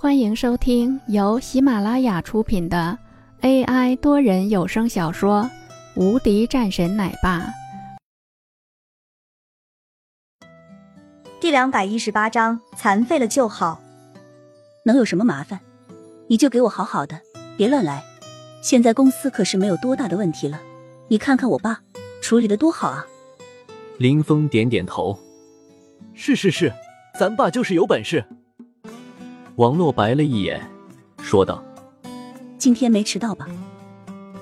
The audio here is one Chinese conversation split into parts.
欢迎收听由喜马拉雅出品的 AI 多人有声小说《无敌战神奶爸》第两百一十八章：残废了就好。能有什么麻烦？你就给我好好的，别乱来。现在公司可是没有多大的问题了，你看看我爸处理的多好啊！林峰点点头：“是是是，咱爸就是有本事。”王洛白了一眼，说道：“今天没迟到吧？”“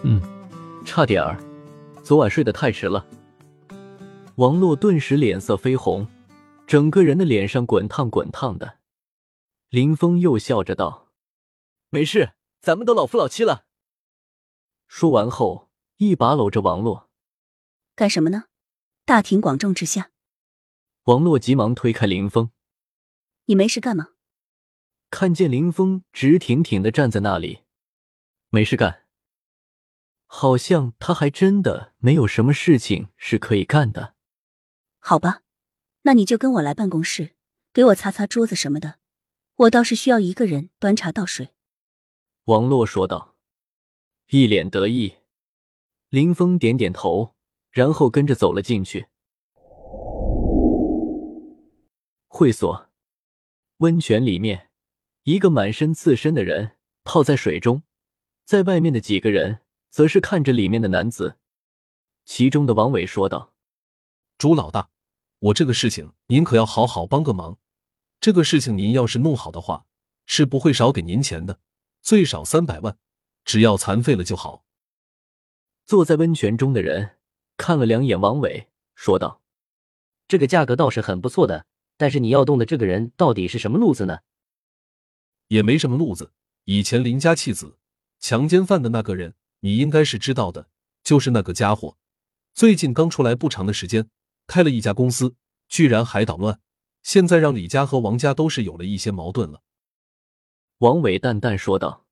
嗯，差点儿，昨晚睡得太迟了。”王洛顿时脸色绯红，整个人的脸上滚烫滚烫的。林峰又笑着道：“没事，咱们都老夫老妻了。”说完后，一把搂着王洛：“干什么呢？大庭广众之下。”王洛急忙推开林峰：“你没事干吗？”看见林峰直挺挺的站在那里，没事干，好像他还真的没有什么事情是可以干的。好吧，那你就跟我来办公室，给我擦擦桌子什么的。我倒是需要一个人端茶倒水。”王洛说道，一脸得意。林峰点点头，然后跟着走了进去。会所，温泉里面。一个满身刺身的人泡在水中，在外面的几个人则是看着里面的男子。其中的王伟说道：“朱老大，我这个事情您可要好好帮个忙。这个事情您要是弄好的话，是不会少给您钱的，最少三百万，只要残废了就好。”坐在温泉中的人看了两眼王伟，说道：“这个价格倒是很不错的，但是你要动的这个人到底是什么路子呢？”也没什么路子。以前林家弃子强奸犯的那个人，你应该是知道的，就是那个家伙。最近刚出来不长的时间，开了一家公司，居然还捣乱。现在让李家和王家都是有了一些矛盾了。王伟淡淡说道。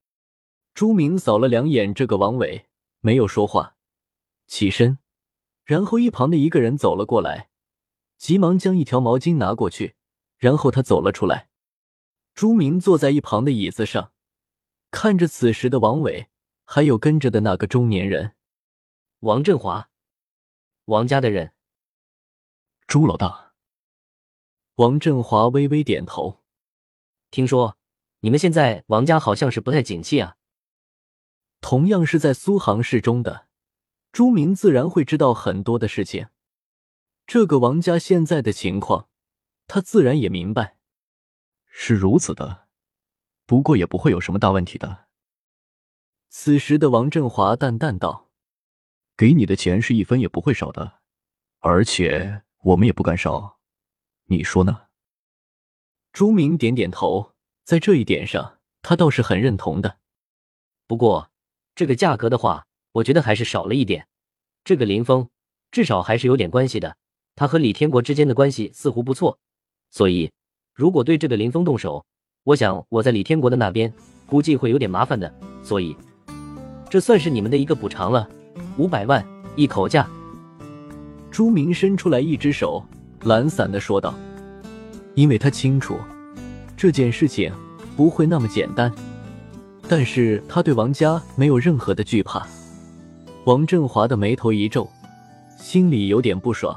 朱明扫了两眼这个王伟，没有说话，起身，然后一旁的一个人走了过来，急忙将一条毛巾拿过去，然后他走了出来。朱明坐在一旁的椅子上，看着此时的王伟，还有跟着的那个中年人，王振华，王家的人。朱老大，王振华微微点头。听说你们现在王家好像是不太景气啊。同样是在苏杭市中的朱明，自然会知道很多的事情。这个王家现在的情况，他自然也明白。是如此的，不过也不会有什么大问题的。此时的王振华淡淡道：“给你的钱是一分也不会少的，而且我们也不敢少，你说呢？”朱明点点头，在这一点上，他倒是很认同的。不过，这个价格的话，我觉得还是少了一点。这个林峰至少还是有点关系的，他和李天国之间的关系似乎不错，所以。如果对这个林峰动手，我想我在李天国的那边估计会有点麻烦的，所以这算是你们的一个补偿了，五百万一口价。朱明伸出来一只手，懒散的说道：“因为他清楚这件事情不会那么简单，但是他对王家没有任何的惧怕。”王振华的眉头一皱，心里有点不爽。